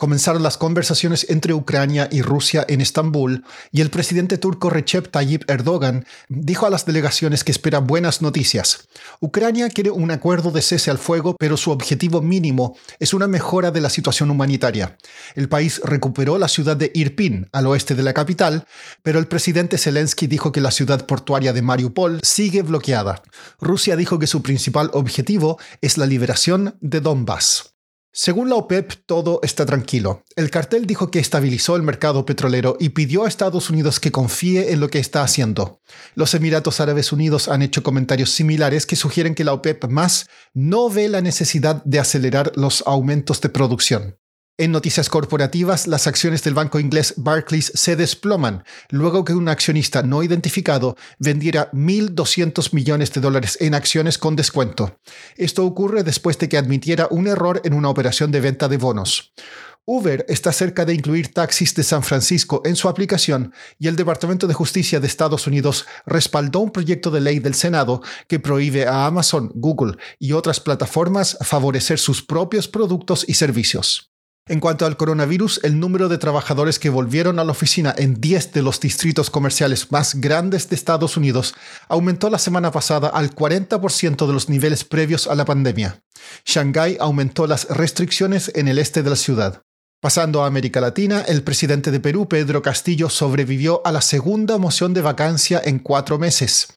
Comenzaron las conversaciones entre Ucrania y Rusia en Estambul y el presidente turco Recep Tayyip Erdogan dijo a las delegaciones que espera buenas noticias. Ucrania quiere un acuerdo de cese al fuego, pero su objetivo mínimo es una mejora de la situación humanitaria. El país recuperó la ciudad de Irpin, al oeste de la capital, pero el presidente Zelensky dijo que la ciudad portuaria de Mariupol sigue bloqueada. Rusia dijo que su principal objetivo es la liberación de Donbass. Según la OPEP, todo está tranquilo. El cartel dijo que estabilizó el mercado petrolero y pidió a Estados Unidos que confíe en lo que está haciendo. Los Emiratos Árabes Unidos han hecho comentarios similares que sugieren que la OPEP más no ve la necesidad de acelerar los aumentos de producción. En noticias corporativas, las acciones del banco inglés Barclays se desploman luego que un accionista no identificado vendiera 1.200 millones de dólares en acciones con descuento. Esto ocurre después de que admitiera un error en una operación de venta de bonos. Uber está cerca de incluir taxis de San Francisco en su aplicación y el Departamento de Justicia de Estados Unidos respaldó un proyecto de ley del Senado que prohíbe a Amazon, Google y otras plataformas favorecer sus propios productos y servicios. En cuanto al coronavirus, el número de trabajadores que volvieron a la oficina en 10 de los distritos comerciales más grandes de Estados Unidos aumentó la semana pasada al 40% de los niveles previos a la pandemia. Shanghái aumentó las restricciones en el este de la ciudad. Pasando a América Latina, el presidente de Perú, Pedro Castillo, sobrevivió a la segunda moción de vacancia en cuatro meses.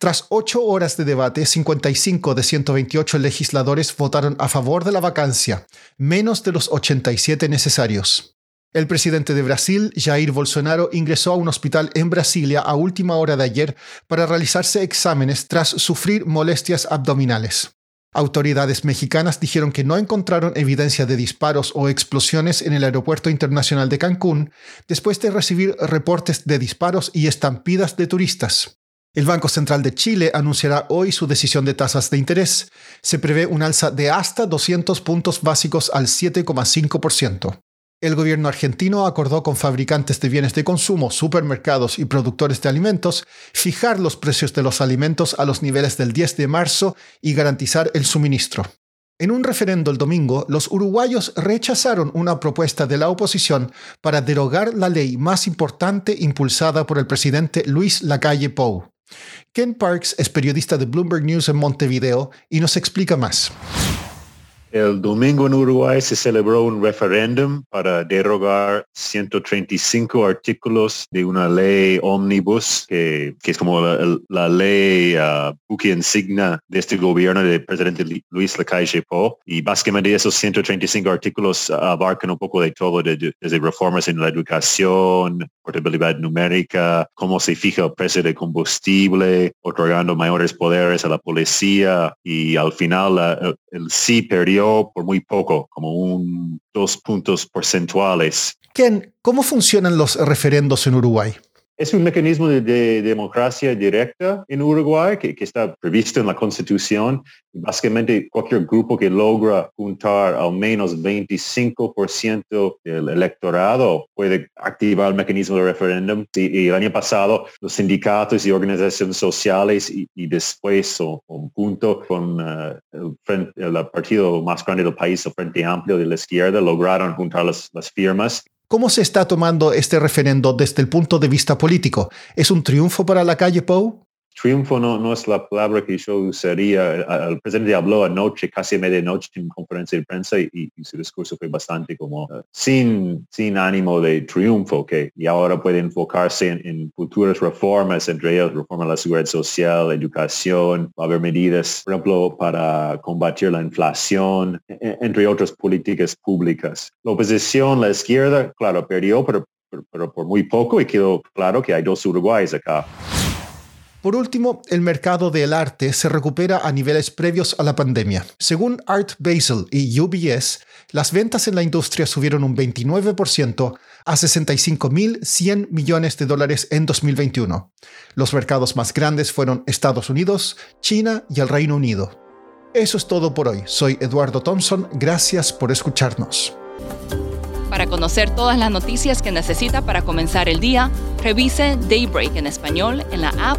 Tras ocho horas de debate, 55 de 128 legisladores votaron a favor de la vacancia, menos de los 87 necesarios. El presidente de Brasil, Jair Bolsonaro, ingresó a un hospital en Brasilia a última hora de ayer para realizarse exámenes tras sufrir molestias abdominales. Autoridades mexicanas dijeron que no encontraron evidencia de disparos o explosiones en el Aeropuerto Internacional de Cancún después de recibir reportes de disparos y estampidas de turistas. El Banco Central de Chile anunciará hoy su decisión de tasas de interés. Se prevé un alza de hasta 200 puntos básicos al 7,5%. El gobierno argentino acordó con fabricantes de bienes de consumo, supermercados y productores de alimentos fijar los precios de los alimentos a los niveles del 10 de marzo y garantizar el suministro. En un referendo el domingo, los uruguayos rechazaron una propuesta de la oposición para derogar la ley más importante impulsada por el presidente Luis Lacalle Pou. Ken Parks es periodista de Bloomberg News en Montevideo y nos explica más. El domingo en Uruguay se celebró un referéndum para derogar 135 artículos de una ley omnibus que, es como la, ley uh, buque insignia de este gobierno del presidente Luis Lacalle Pou. Y básicamente esos 135 artículos abarcan un poco de todo, desde reformas en la educación, portabilidad numérica, cómo se fija el precio de combustible, otorgando mayores poderes a la policía y al final el sí perdió por muy poco, como un dos puntos porcentuales. Ken, ¿cómo funcionan los referendos en Uruguay? Es un mecanismo de, democracia directa en Uruguay que, está previsto en la Constitución. Básicamente, cualquier grupo que logra juntar al menos 25% del electorado puede activar el mecanismo de referéndum. Y, el año pasado, los sindicatos y organizaciones sociales y, después, junto con eh, el, partido más grande del país, el Frente Amplio de la Izquierda, lograron juntar las firmas ¿Cómo se está tomando este referendo desde el punto de vista político? ¿Es un triunfo para la calle Pou? Triunfo no, no es la palabra que yo usaría. El presidente habló anoche, casi a medianoche, en conferencia de prensa y, su discurso fue bastante como uh, sin, sin ánimo de triunfo, que y ahora puede enfocarse en, futuras reformas, entre ellas reforma a la seguridad social, educación, va a haber medidas, por ejemplo, para combatir la inflación, e, e, entre otras políticas públicas. La oposición, la izquierda, claro, perdió, pero, pero por muy poco y quedó claro que hay dos Uruguayes acá. Por último, el mercado del arte se recupera a niveles previos a la pandemia. Según Art Basel y UBS, las ventas en la industria subieron un 29% a 65.100 millones de dólares en 2021. Los mercados más grandes fueron Estados Unidos, China y el Reino Unido. Eso es todo por hoy. Soy Eduardo Thompson. Gracias por escucharnos. Para conocer todas las noticias que necesita para comenzar el día, revise Daybreak en español en la app